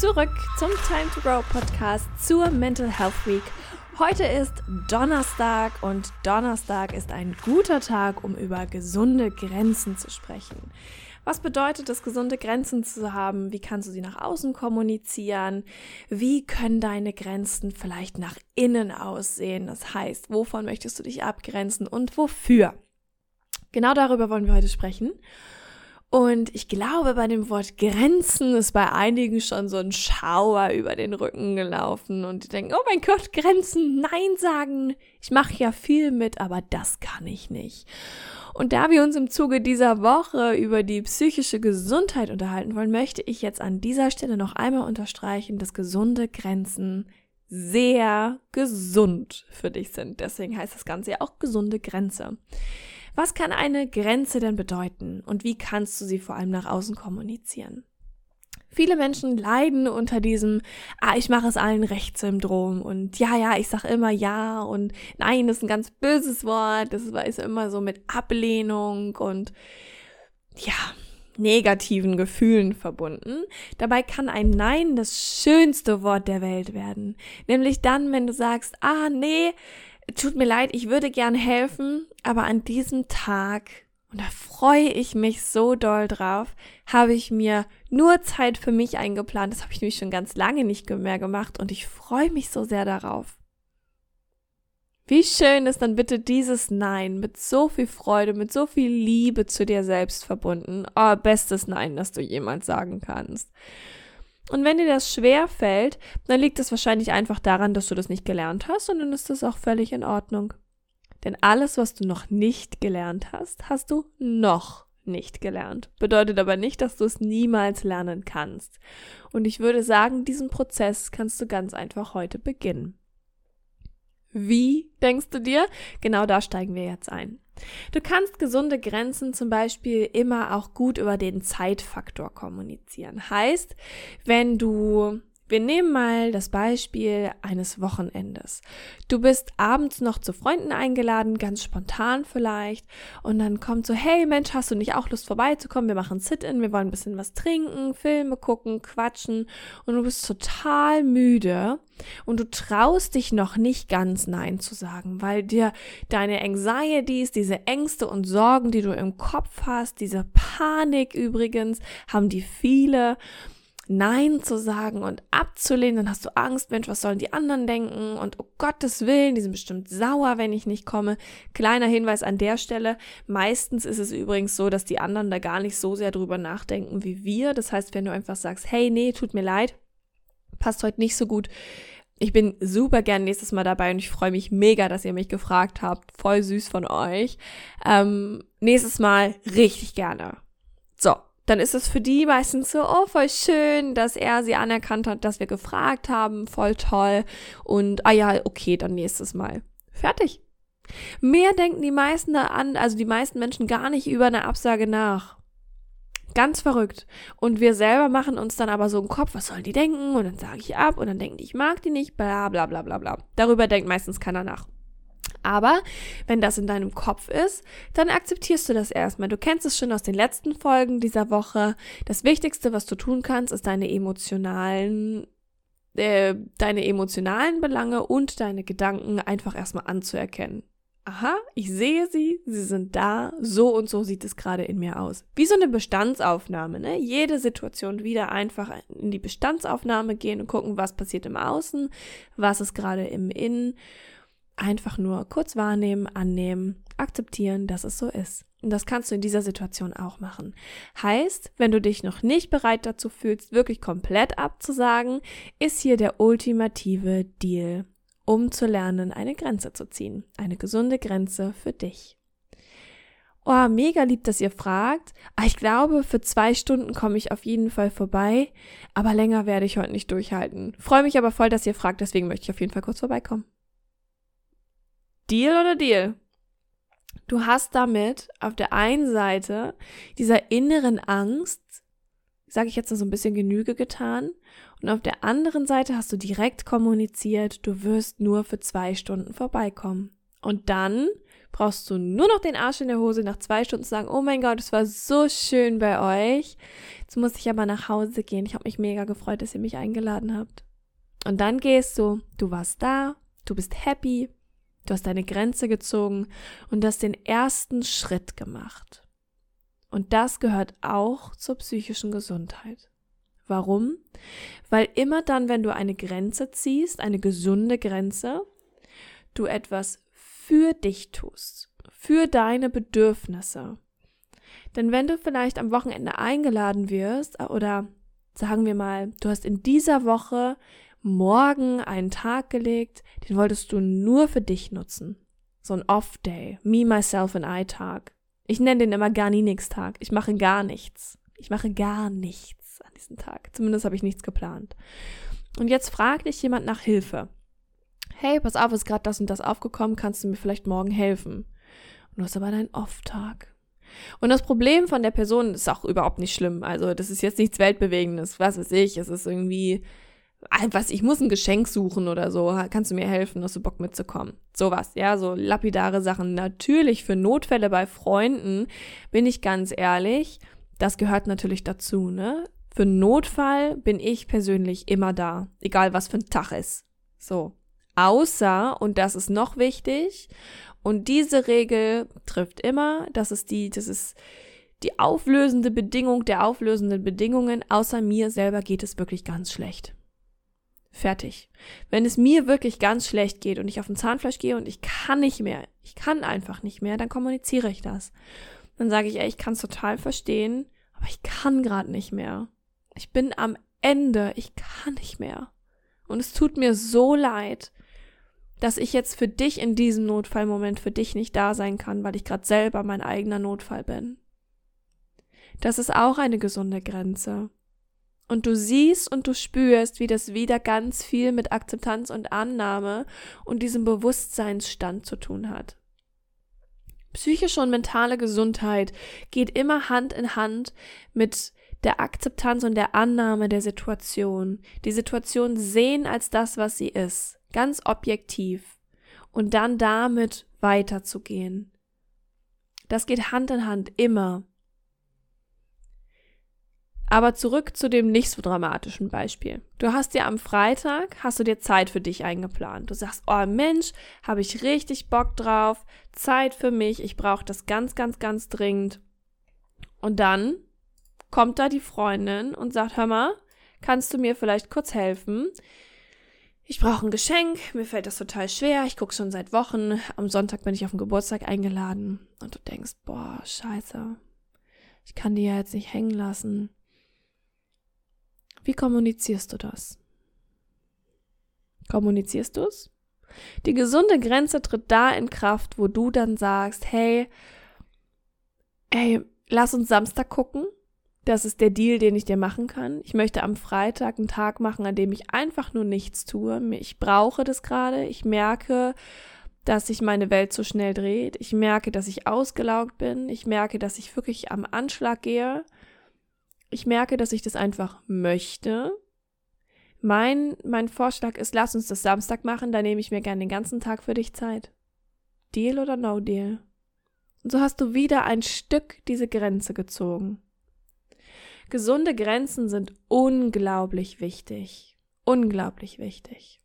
zurück zum Time to Grow Podcast zur Mental Health Week. Heute ist Donnerstag und Donnerstag ist ein guter Tag, um über gesunde Grenzen zu sprechen. Was bedeutet es, gesunde Grenzen zu haben? Wie kannst du sie nach außen kommunizieren? Wie können deine Grenzen vielleicht nach innen aussehen? Das heißt, wovon möchtest du dich abgrenzen und wofür? Genau darüber wollen wir heute sprechen. Und ich glaube, bei dem Wort Grenzen ist bei einigen schon so ein Schauer über den Rücken gelaufen und die denken, oh mein Gott, Grenzen, Nein sagen. Ich mache ja viel mit, aber das kann ich nicht. Und da wir uns im Zuge dieser Woche über die psychische Gesundheit unterhalten wollen, möchte ich jetzt an dieser Stelle noch einmal unterstreichen, dass gesunde Grenzen sehr gesund für dich sind. Deswegen heißt das Ganze ja auch gesunde Grenze. Was kann eine Grenze denn bedeuten und wie kannst du sie vor allem nach außen kommunizieren? Viele Menschen leiden unter diesem, ah, ich mache es allen recht Syndrom und ja, ja, ich sage immer ja und nein, das ist ein ganz böses Wort, das ist immer so mit Ablehnung und ja, negativen Gefühlen verbunden. Dabei kann ein Nein das schönste Wort der Welt werden. Nämlich dann, wenn du sagst, ah, nee, tut mir leid, ich würde gern helfen, aber an diesem Tag, und da freue ich mich so doll drauf, habe ich mir nur Zeit für mich eingeplant. Das habe ich nämlich schon ganz lange nicht mehr gemacht und ich freue mich so sehr darauf. Wie schön ist dann bitte dieses Nein mit so viel Freude, mit so viel Liebe zu dir selbst verbunden. Oh, bestes Nein, das du jemals sagen kannst. Und wenn dir das schwer fällt, dann liegt es wahrscheinlich einfach daran, dass du das nicht gelernt hast und dann ist das auch völlig in Ordnung. Denn alles, was du noch nicht gelernt hast, hast du noch nicht gelernt. Bedeutet aber nicht, dass du es niemals lernen kannst. Und ich würde sagen, diesen Prozess kannst du ganz einfach heute beginnen. Wie, denkst du dir? Genau da steigen wir jetzt ein. Du kannst gesunde Grenzen zum Beispiel immer auch gut über den Zeitfaktor kommunizieren. Heißt, wenn du wir nehmen mal das Beispiel eines Wochenendes. Du bist abends noch zu Freunden eingeladen, ganz spontan vielleicht, und dann kommt so, hey Mensch, hast du nicht auch Lust vorbeizukommen? Wir machen Sit-in, wir wollen ein bisschen was trinken, Filme gucken, quatschen, und du bist total müde und du traust dich noch nicht ganz Nein zu sagen, weil dir deine Anxieties, diese Ängste und Sorgen, die du im Kopf hast, diese Panik übrigens, haben die viele Nein zu sagen und abzulehnen, dann hast du Angst, Mensch, was sollen die anderen denken? Und um Gottes Willen, die sind bestimmt sauer, wenn ich nicht komme. Kleiner Hinweis an der Stelle. Meistens ist es übrigens so, dass die anderen da gar nicht so sehr drüber nachdenken wie wir. Das heißt, wenn du einfach sagst, hey, nee, tut mir leid, passt heute nicht so gut. Ich bin super gern nächstes Mal dabei und ich freue mich mega, dass ihr mich gefragt habt. Voll süß von euch. Ähm, nächstes Mal richtig gerne. So, dann ist es für die meistens so, oh, voll schön, dass er sie anerkannt hat, dass wir gefragt haben, voll toll. Und, ah ja, okay, dann nächstes Mal. Fertig. Mehr denken die meisten da an, also die meisten Menschen gar nicht über eine Absage nach. Ganz verrückt. Und wir selber machen uns dann aber so im Kopf, was sollen die denken? Und dann sage ich ab und dann denken die, ich mag die nicht, bla bla bla bla bla. Darüber denkt meistens keiner nach. Aber wenn das in deinem Kopf ist, dann akzeptierst du das erstmal. Du kennst es schon aus den letzten Folgen dieser Woche. Das Wichtigste, was du tun kannst, ist deine emotionalen äh, deine emotionalen Belange und deine Gedanken einfach erstmal anzuerkennen. Aha, ich sehe sie, sie sind da, so und so sieht es gerade in mir aus. Wie so eine Bestandsaufnahme, ne? Jede Situation wieder einfach in die Bestandsaufnahme gehen und gucken, was passiert im Außen, was ist gerade im Innen einfach nur kurz wahrnehmen, annehmen, akzeptieren, dass es so ist. Und das kannst du in dieser Situation auch machen. Heißt, wenn du dich noch nicht bereit dazu fühlst, wirklich komplett abzusagen, ist hier der ultimative Deal, um zu lernen, eine Grenze zu ziehen. Eine gesunde Grenze für dich. oh, mega lieb, dass ihr fragt. Aber ich glaube, für zwei Stunden komme ich auf jeden Fall vorbei. Aber länger werde ich heute nicht durchhalten. Freue mich aber voll, dass ihr fragt, deswegen möchte ich auf jeden Fall kurz vorbeikommen. Deal oder Deal? Du hast damit auf der einen Seite dieser inneren Angst, sage ich jetzt so ein bisschen Genüge getan, und auf der anderen Seite hast du direkt kommuniziert, du wirst nur für zwei Stunden vorbeikommen. Und dann brauchst du nur noch den Arsch in der Hose nach zwei Stunden sagen, oh mein Gott, es war so schön bei euch. Jetzt muss ich aber nach Hause gehen. Ich habe mich mega gefreut, dass ihr mich eingeladen habt. Und dann gehst du, du warst da, du bist happy, du hast deine Grenze gezogen und hast den ersten Schritt gemacht. Und das gehört auch zur psychischen Gesundheit. Warum? Weil immer dann, wenn du eine Grenze ziehst, eine gesunde Grenze, du etwas für dich tust, für deine Bedürfnisse. Denn wenn du vielleicht am Wochenende eingeladen wirst oder sagen wir mal, du hast in dieser Woche morgen einen Tag gelegt, den wolltest du nur für dich nutzen. So ein Off-Day, Me, Myself and I-Tag. Ich nenne den immer gar nie nix Tag. Ich mache gar nichts. Ich mache gar nichts an diesem Tag. Zumindest habe ich nichts geplant. Und jetzt fragt dich jemand nach Hilfe hey, pass auf, ist gerade das und das aufgekommen, kannst du mir vielleicht morgen helfen? Und du hast aber deinen Off-Tag. Und das Problem von der Person ist auch überhaupt nicht schlimm. Also, das ist jetzt nichts Weltbewegendes, was weiß ich. Es ist irgendwie, was, ich muss ein Geschenk suchen oder so. Kannst du mir helfen? Hast du Bock mitzukommen? Sowas, ja, so lapidare Sachen. Natürlich für Notfälle bei Freunden, bin ich ganz ehrlich, das gehört natürlich dazu, ne? Für Notfall bin ich persönlich immer da. Egal was für ein Tag ist. So. Außer, und das ist noch wichtig, und diese Regel trifft immer, das ist die, das ist die auflösende Bedingung der auflösenden Bedingungen, außer mir selber geht es wirklich ganz schlecht. Fertig. Wenn es mir wirklich ganz schlecht geht und ich auf den Zahnfleisch gehe und ich kann nicht mehr, ich kann einfach nicht mehr, dann kommuniziere ich das. Dann sage ich, ey, ich kann es total verstehen, aber ich kann gerade nicht mehr. Ich bin am Ende, ich kann nicht mehr. Und es tut mir so leid dass ich jetzt für dich in diesem Notfallmoment für dich nicht da sein kann, weil ich gerade selber mein eigener Notfall bin. Das ist auch eine gesunde Grenze. Und du siehst und du spürst, wie das wieder ganz viel mit Akzeptanz und Annahme und diesem Bewusstseinsstand zu tun hat. Psychische und mentale Gesundheit geht immer Hand in Hand mit der Akzeptanz und der Annahme der Situation. Die Situation sehen als das, was sie ist ganz objektiv und dann damit weiterzugehen. Das geht Hand in Hand immer. Aber zurück zu dem nicht so dramatischen Beispiel. Du hast dir am Freitag, hast du dir Zeit für dich eingeplant. Du sagst, oh Mensch, habe ich richtig Bock drauf, Zeit für mich, ich brauche das ganz, ganz, ganz dringend. Und dann kommt da die Freundin und sagt, hör mal, kannst du mir vielleicht kurz helfen? ich brauche ein Geschenk, mir fällt das total schwer, ich gucke schon seit Wochen, am Sonntag bin ich auf den Geburtstag eingeladen und du denkst, boah, scheiße, ich kann die ja jetzt nicht hängen lassen. Wie kommunizierst du das? Kommunizierst du es? Die gesunde Grenze tritt da in Kraft, wo du dann sagst, hey, hey, lass uns Samstag gucken. Das ist der Deal, den ich dir machen kann. Ich möchte am Freitag einen Tag machen, an dem ich einfach nur nichts tue. Ich brauche das gerade. Ich merke, dass sich meine Welt so schnell dreht. Ich merke, dass ich ausgelaugt bin. Ich merke, dass ich wirklich am Anschlag gehe. Ich merke, dass ich das einfach möchte. Mein, mein Vorschlag ist, lass uns das Samstag machen, da nehme ich mir gerne den ganzen Tag für dich Zeit. Deal oder no deal? Und so hast du wieder ein Stück diese Grenze gezogen. Gesunde Grenzen sind unglaublich wichtig. Unglaublich wichtig.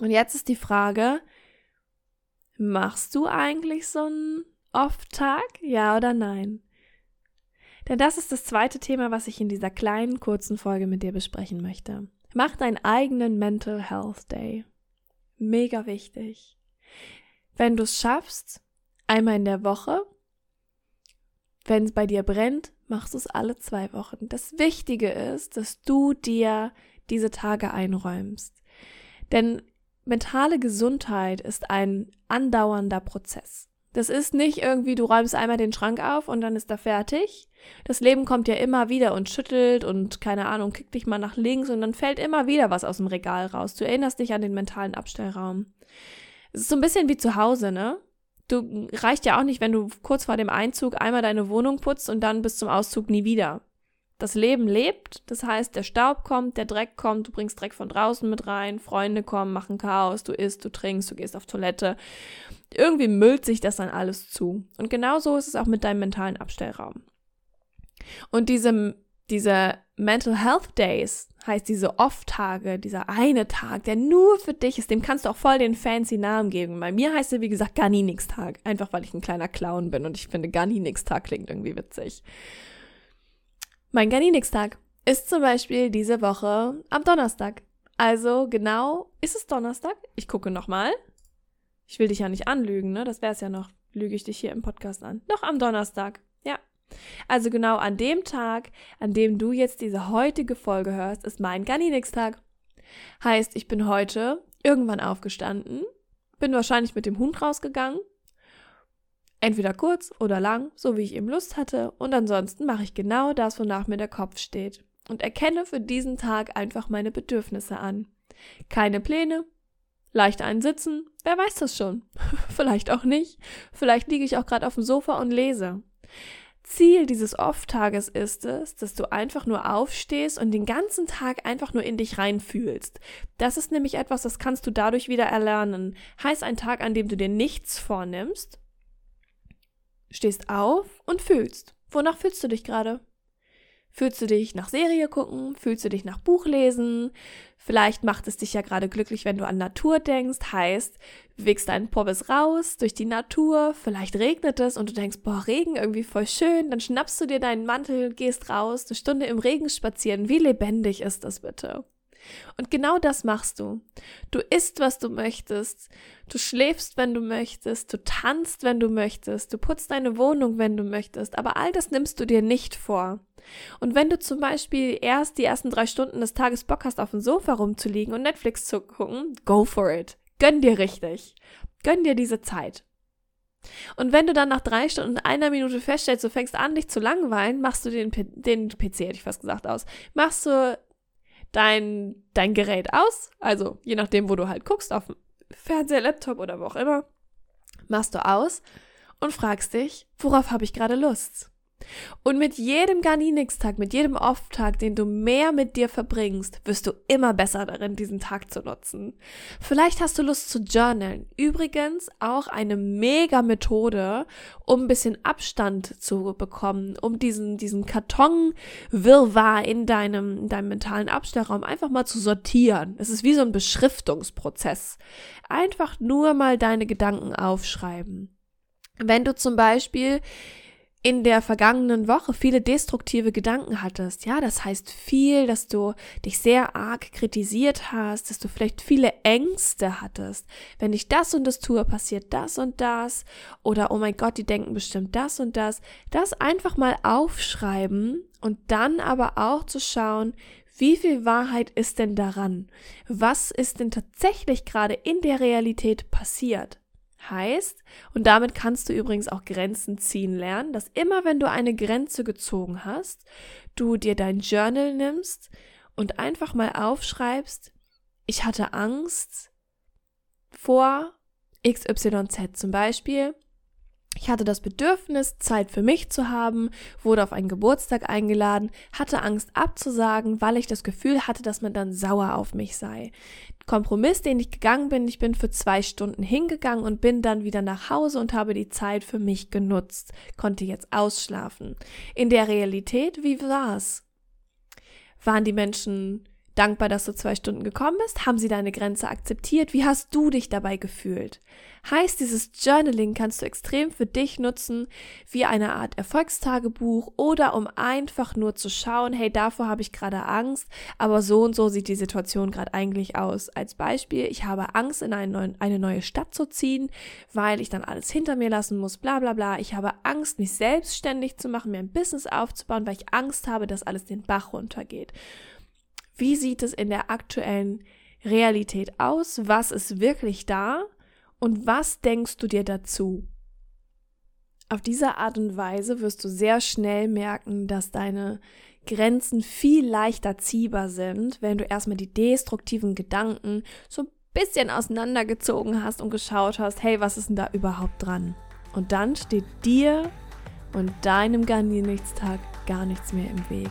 Und jetzt ist die Frage, machst du eigentlich so einen Off-Tag? Ja oder nein? Denn das ist das zweite Thema, was ich in dieser kleinen, kurzen Folge mit dir besprechen möchte. Mach deinen eigenen Mental Health Day. Mega wichtig. Wenn du es schaffst, einmal in der Woche, wenn es bei dir brennt, machst du es alle zwei Wochen. Das Wichtige ist, dass du dir diese Tage einräumst. Denn mentale Gesundheit ist ein andauernder Prozess. Das ist nicht irgendwie, du räumst einmal den Schrank auf und dann ist er fertig. Das Leben kommt ja immer wieder und schüttelt und keine Ahnung, kickt dich mal nach links und dann fällt immer wieder was aus dem Regal raus. Du erinnerst dich an den mentalen Abstellraum. Es ist so ein bisschen wie zu Hause, ne? Du reicht ja auch nicht, wenn du kurz vor dem Einzug einmal deine Wohnung putzt und dann bis zum Auszug nie wieder. Das Leben lebt, das heißt, der Staub kommt, der Dreck kommt, du bringst Dreck von draußen mit rein, Freunde kommen, machen Chaos, du isst, du trinkst, du gehst auf Toilette. Irgendwie müllt sich das dann alles zu. Und genauso ist es auch mit deinem mentalen Abstellraum. Und diese, diese Mental Health Days, heißt diese Off-Tage, dieser eine Tag, der nur für dich ist, dem kannst du auch voll den fancy Namen geben. Bei mir heißt er, wie gesagt, gar nie nix Tag. Einfach weil ich ein kleiner Clown bin und ich finde, gar nie nix Tag klingt irgendwie witzig. Mein Garninix-Tag ist zum Beispiel diese Woche am Donnerstag. Also genau, ist es Donnerstag? Ich gucke nochmal. Ich will dich ja nicht anlügen, ne? Das wär's ja noch. Lüge ich dich hier im Podcast an. Noch am Donnerstag. Ja. Also genau an dem Tag, an dem du jetzt diese heutige Folge hörst, ist mein Garninix-Tag. Heißt, ich bin heute irgendwann aufgestanden, bin wahrscheinlich mit dem Hund rausgegangen, Entweder kurz oder lang, so wie ich eben Lust hatte, und ansonsten mache ich genau das, wonach mir der Kopf steht und erkenne für diesen Tag einfach meine Bedürfnisse an. Keine Pläne, leicht einsitzen, wer weiß das schon. Vielleicht auch nicht. Vielleicht liege ich auch gerade auf dem Sofa und lese. Ziel dieses Off-Tages ist es, dass du einfach nur aufstehst und den ganzen Tag einfach nur in dich reinfühlst. Das ist nämlich etwas, das kannst du dadurch wieder erlernen. Heißt ein Tag, an dem du dir nichts vornimmst, stehst auf und fühlst. Wonach fühlst du dich gerade? Fühlst du dich nach Serie gucken? Fühlst du dich nach Buch lesen? Vielleicht macht es dich ja gerade glücklich, wenn du an Natur denkst. Heißt, wickst deinen Pobbes raus durch die Natur. Vielleicht regnet es und du denkst, boah, Regen irgendwie voll schön. Dann schnappst du dir deinen Mantel, gehst raus, eine Stunde im Regen spazieren. Wie lebendig ist das bitte? Und genau das machst du. Du isst, was du möchtest. Du schläfst, wenn du möchtest. Du tanzt, wenn du möchtest. Du putzt deine Wohnung, wenn du möchtest. Aber all das nimmst du dir nicht vor. Und wenn du zum Beispiel erst die ersten drei Stunden des Tages Bock hast, auf dem Sofa rumzuliegen und Netflix zu gucken, go for it. Gönn dir richtig. Gönn dir diese Zeit. Und wenn du dann nach drei Stunden und einer Minute feststellst, du fängst an, dich zu langweilen, machst du den, den PC, hätte ich fast gesagt, aus. Machst du dein, dein Gerät aus, also je nachdem, wo du halt guckst, auf dem Fernseher, Laptop oder wo auch immer, machst du aus und fragst dich, worauf habe ich gerade Lust? Und mit jedem Garninix-Tag, mit jedem Off-Tag, den du mehr mit dir verbringst, wirst du immer besser darin, diesen Tag zu nutzen. Vielleicht hast du Lust zu journalen. Übrigens auch eine mega Methode, um ein bisschen Abstand zu bekommen, um diesen, diesen Karton-Wirrwarr in deinem, in deinem mentalen Abstellraum einfach mal zu sortieren. Es ist wie so ein Beschriftungsprozess. Einfach nur mal deine Gedanken aufschreiben. Wenn du zum Beispiel in der vergangenen Woche viele destruktive Gedanken hattest. Ja, das heißt viel, dass du dich sehr arg kritisiert hast, dass du vielleicht viele Ängste hattest. Wenn ich das und das tue, passiert das und das. Oder, oh mein Gott, die denken bestimmt das und das. Das einfach mal aufschreiben und dann aber auch zu schauen, wie viel Wahrheit ist denn daran? Was ist denn tatsächlich gerade in der Realität passiert? Heißt, und damit kannst du übrigens auch Grenzen ziehen lernen, dass immer wenn du eine Grenze gezogen hast, du dir dein Journal nimmst und einfach mal aufschreibst, ich hatte Angst vor XYZ zum Beispiel, ich hatte das Bedürfnis, Zeit für mich zu haben, wurde auf einen Geburtstag eingeladen, hatte Angst abzusagen, weil ich das Gefühl hatte, dass man dann sauer auf mich sei. Kompromiss, den ich gegangen bin, ich bin für zwei Stunden hingegangen und bin dann wieder nach Hause und habe die Zeit für mich genutzt, konnte jetzt ausschlafen. In der Realität, wie war's? Waren die Menschen dankbar, dass du zwei Stunden gekommen bist? Haben sie deine Grenze akzeptiert? Wie hast du dich dabei gefühlt? Heißt, dieses Journaling kannst du extrem für dich nutzen, wie eine Art Erfolgstagebuch oder um einfach nur zu schauen, hey, davor habe ich gerade Angst, aber so und so sieht die Situation gerade eigentlich aus. Als Beispiel, ich habe Angst, in eine neue, eine neue Stadt zu ziehen, weil ich dann alles hinter mir lassen muss, bla bla bla. Ich habe Angst, mich selbstständig zu machen, mir ein Business aufzubauen, weil ich Angst habe, dass alles den Bach runtergeht. Wie sieht es in der aktuellen Realität aus? Was ist wirklich da? Und was denkst du dir dazu? Auf diese Art und Weise wirst du sehr schnell merken, dass deine Grenzen viel leichter ziehbar sind, wenn du erstmal die destruktiven Gedanken so ein bisschen auseinandergezogen hast und geschaut hast, hey, was ist denn da überhaupt dran? Und dann steht dir und deinem Garniernichtstag gar nichts mehr im Weg.